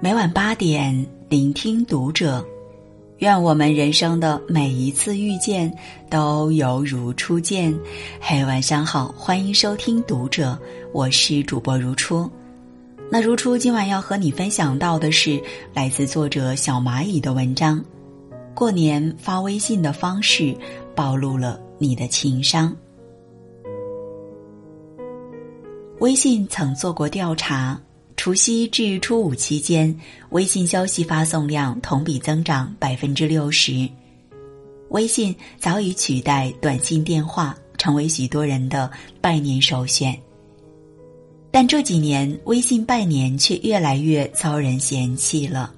每晚八点，聆听读者。愿我们人生的每一次遇见都犹如初见。嘿，晚上好，欢迎收听《读者》，我是主播如初。那如初今晚要和你分享到的是来自作者小蚂蚁的文章。过年发微信的方式暴露了你的情商。微信曾做过调查，除夕至初五期间，微信消息发送量同比增长百分之六十。微信早已取代短信、电话，成为许多人的拜年首选。但这几年，微信拜年却越来越遭人嫌弃了，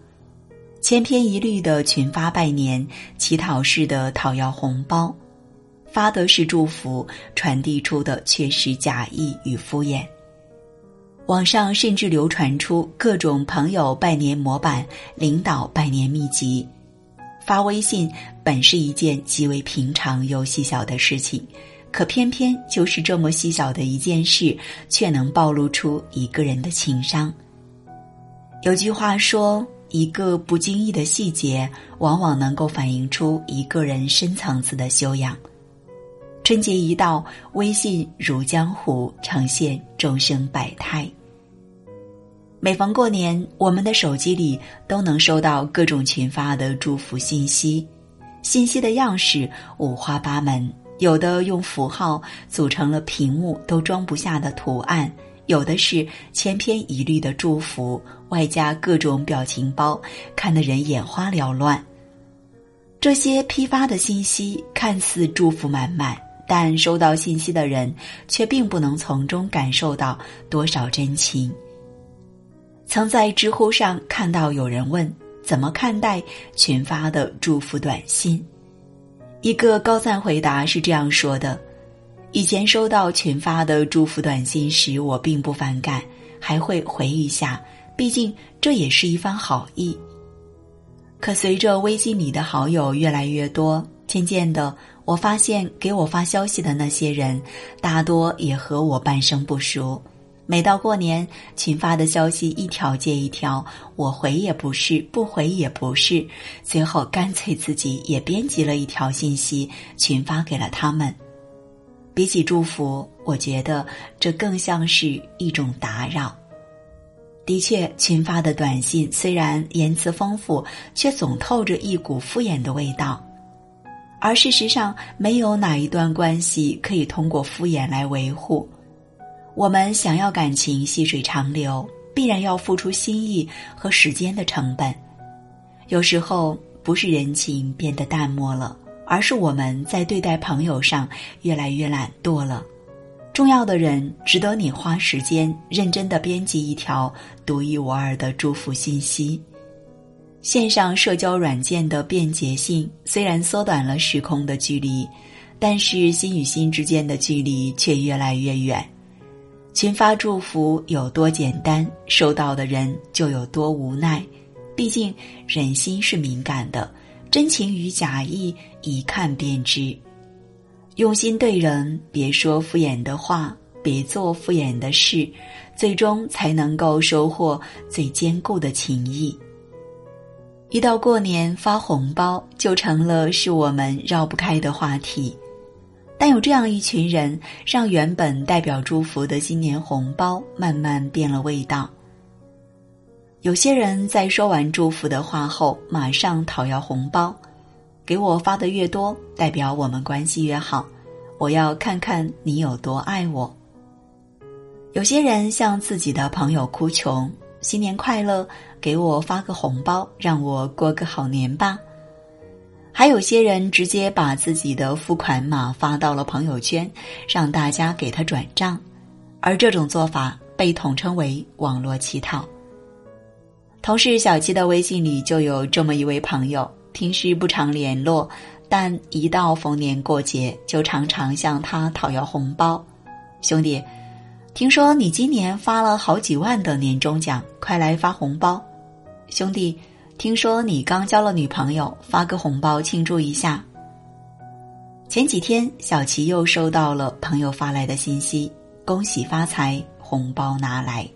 千篇一律的群发拜年，乞讨式的讨要红包，发的是祝福，传递出的却是假意与敷衍。网上甚至流传出各种朋友拜年模板、领导拜年秘籍。发微信本是一件极为平常又细小的事情，可偏偏就是这么细小的一件事，却能暴露出一个人的情商。有句话说：“一个不经意的细节，往往能够反映出一个人深层次的修养。”春节一到，微信如江湖，呈现众生百态。每逢过年，我们的手机里都能收到各种群发的祝福信息，信息的样式五花八门，有的用符号组成了屏幕都装不下的图案，有的是千篇一律的祝福，外加各种表情包，看得人眼花缭乱。这些批发的信息看似祝福满满。但收到信息的人却并不能从中感受到多少真情。曾在知乎上看到有人问：“怎么看待群发的祝福短信？”一个高赞回答是这样说的：“以前收到群发的祝福短信时，我并不反感，还会回一下，毕竟这也是一番好意。可随着微信里的好友越来越多，渐渐的。”我发现给我发消息的那些人，大多也和我半生不熟。每到过年，群发的消息一条接一条，我回也不是，不回也不是，最后干脆自己也编辑了一条信息群发给了他们。比起祝福，我觉得这更像是一种打扰。的确，群发的短信虽然言辞丰富，却总透着一股敷衍的味道。而事实上，没有哪一段关系可以通过敷衍来维护。我们想要感情细水长流，必然要付出心意和时间的成本。有时候不是人情变得淡漠了，而是我们在对待朋友上越来越懒惰了。重要的人值得你花时间认真的编辑一条独一无二的祝福信息。线上社交软件的便捷性虽然缩短了时空的距离，但是心与心之间的距离却越来越远。群发祝福有多简单，收到的人就有多无奈。毕竟人心是敏感的，真情与假意一看便知。用心对人，别说敷衍的话，别做敷衍的事，最终才能够收获最坚固的情谊。一到过年发红包就成了是我们绕不开的话题，但有这样一群人，让原本代表祝福的新年红包慢慢变了味道。有些人在说完祝福的话后，马上讨要红包，给我发的越多，代表我们关系越好，我要看看你有多爱我。有些人向自己的朋友哭穷。新年快乐，给我发个红包，让我过个好年吧。还有些人直接把自己的付款码发到了朋友圈，让大家给他转账，而这种做法被统称为网络乞讨。同事小七的微信里就有这么一位朋友，平时不常联络，但一到逢年过节就常常向他讨要红包，兄弟。听说你今年发了好几万的年终奖，快来发红包，兄弟！听说你刚交了女朋友，发个红包庆祝一下。前几天，小齐又收到了朋友发来的信息：“恭喜发财，红包拿来。”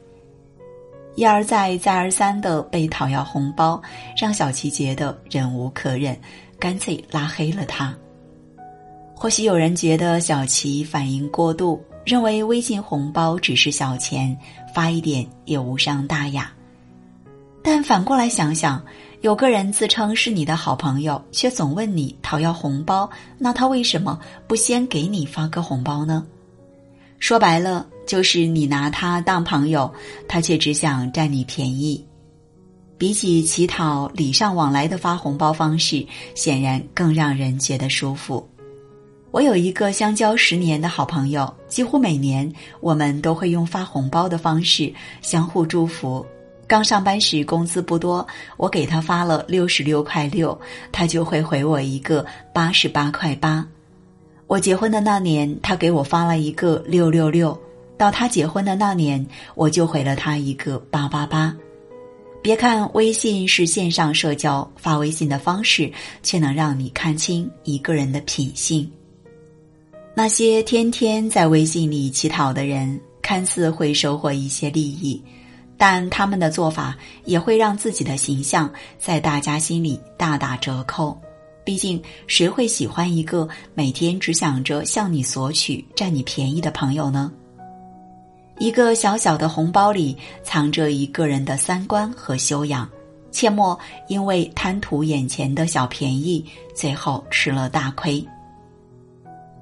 一而再、再而三的被讨要红包，让小琪觉得忍无可忍，干脆拉黑了他。或许有人觉得小琪反应过度，认为微信红包只是小钱，发一点也无伤大雅。但反过来想想，有个人自称是你的好朋友，却总问你讨要红包，那他为什么不先给你发个红包呢？说白了，就是你拿他当朋友，他却只想占你便宜。比起乞讨，礼尚往来的发红包方式，显然更让人觉得舒服。我有一个相交十年的好朋友，几乎每年我们都会用发红包的方式相互祝福。刚上班时工资不多，我给他发了六十六块六，他就会回我一个八十八块八。我结婚的那年，他给我发了一个六六六，到他结婚的那年，我就回了他一个八八八。别看微信是线上社交，发微信的方式却能让你看清一个人的品性。那些天天在微信里乞讨的人，看似会收获一些利益。但他们的做法也会让自己的形象在大家心里大打折扣。毕竟，谁会喜欢一个每天只想着向你索取、占你便宜的朋友呢？一个小小的红包里藏着一个人的三观和修养，切莫因为贪图眼前的小便宜，最后吃了大亏。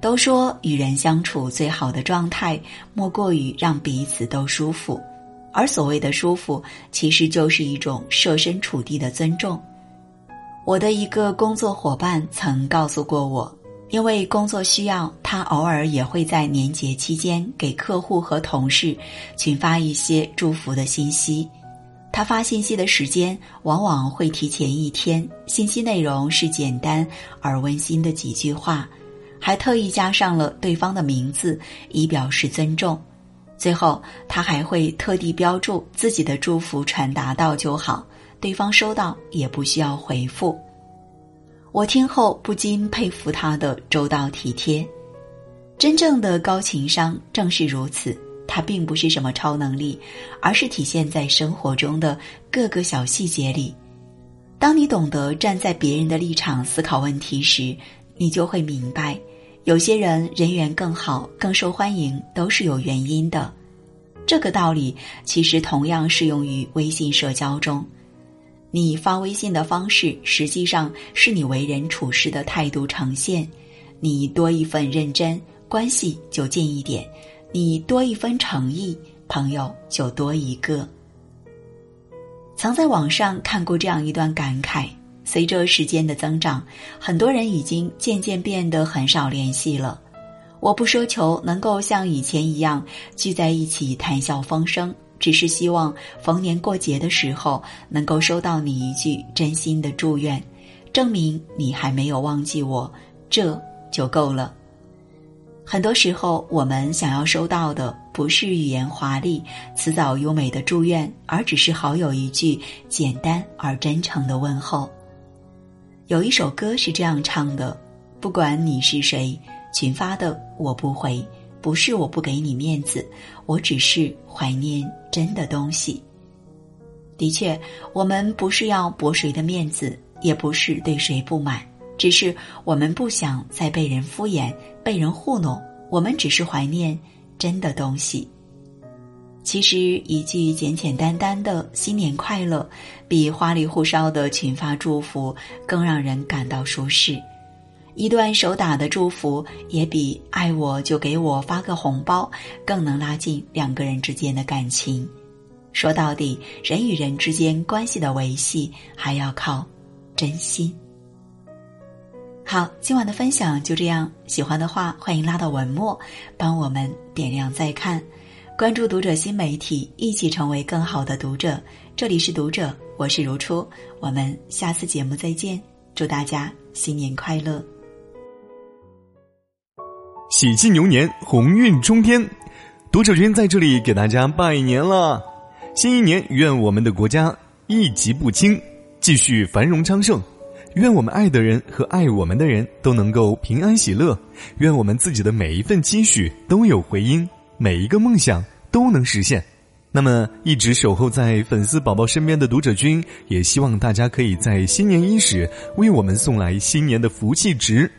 都说与人相处最好的状态，莫过于让彼此都舒服。而所谓的舒服，其实就是一种设身处地的尊重。我的一个工作伙伴曾告诉过我，因为工作需要，他偶尔也会在年节期间给客户和同事群发一些祝福的信息。他发信息的时间往往会提前一天，信息内容是简单而温馨的几句话，还特意加上了对方的名字，以表示尊重。最后，他还会特地标注自己的祝福传达到就好，对方收到也不需要回复。我听后不禁佩服他的周到体贴。真正的高情商正是如此，它并不是什么超能力，而是体现在生活中的各个小细节里。当你懂得站在别人的立场思考问题时，你就会明白。有些人人缘更好、更受欢迎，都是有原因的。这个道理其实同样适用于微信社交中。你发微信的方式，实际上是你为人处事的态度呈现。你多一份认真，关系就近一点；你多一分诚意，朋友就多一个。曾在网上看过这样一段感慨。随着时间的增长，很多人已经渐渐变得很少联系了。我不奢求能够像以前一样聚在一起谈笑风生，只是希望逢年过节的时候能够收到你一句真心的祝愿，证明你还没有忘记我，这就够了。很多时候，我们想要收到的不是语言华丽、辞藻优美的祝愿，而只是好友一句简单而真诚的问候。有一首歌是这样唱的：“不管你是谁，群发的我不回，不是我不给你面子，我只是怀念真的东西。”的确，我们不是要驳谁的面子，也不是对谁不满，只是我们不想再被人敷衍、被人糊弄。我们只是怀念真的东西。其实，一句简简单单的“新年快乐”，比花里胡哨的群发祝福更让人感到舒适；一段手打的祝福，也比“爱我就给我发个红包”更能拉近两个人之间的感情。说到底，人与人之间关系的维系，还要靠真心。好，今晚的分享就这样。喜欢的话，欢迎拉到文末，帮我们点亮再看。关注读者新媒体，一起成为更好的读者。这里是读者，我是如初，我们下次节目再见。祝大家新年快乐，喜气牛年，鸿运冲天。读者君在这里给大家拜年了，新一年愿我们的国家一疾不侵，继续繁荣昌盛。愿我们爱的人和爱我们的人都能够平安喜乐。愿我们自己的每一份积蓄都有回音。每一个梦想都能实现。那么，一直守候在粉丝宝宝身边的读者君，也希望大家可以在新年伊始为我们送来新年的福气值。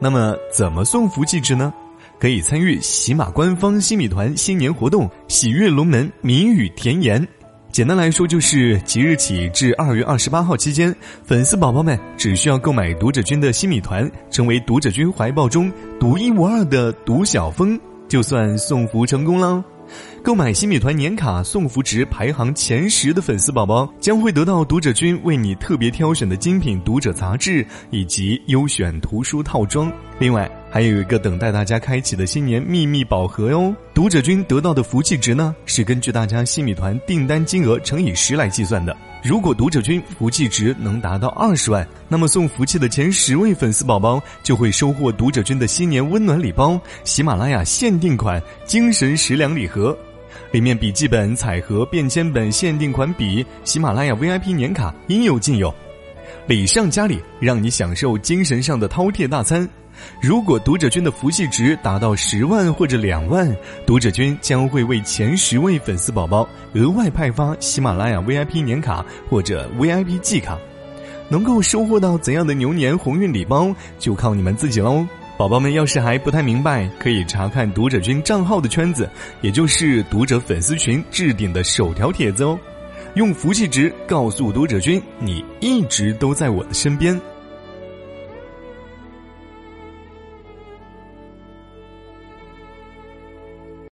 那么，怎么送福气值呢？可以参与喜马官方新米团新年活动“喜悦龙门谜语甜言”。简单来说，就是即日起至二月二十八号期间，粉丝宝宝们只需要购买读者君的新米团，成为读者君怀抱中独一无二的读小峰，就算送福成功了。购买新米团年卡送福值排行前十的粉丝宝宝，将会得到读者君为你特别挑选的精品读者杂志以及优选图书套装。另外，还有一个等待大家开启的新年秘密宝盒哟！读者君得到的福气值呢，是根据大家新米团订单金额乘以十来计算的。如果读者君福气值能达到二十万，那么送福气的前十位粉丝宝宝就会收获读者君的新年温暖礼包——喜马拉雅限定款精神食粮礼盒。里面笔记本、彩盒、便签本、限定款笔、喜马拉雅 VIP 年卡应有尽有，礼上加礼，让你享受精神上的饕餮大餐。如果读者君的福气值达到十万或者两万，读者君将会为前十位粉丝宝宝额外派发喜马拉雅 VIP 年卡或者 VIP 季卡。能够收获到怎样的牛年鸿运礼包，就靠你们自己喽。宝宝们，要是还不太明白，可以查看读者君账号的圈子，也就是读者粉丝群置顶的首条帖子哦。用福气值告诉读者君，你一直都在我的身边。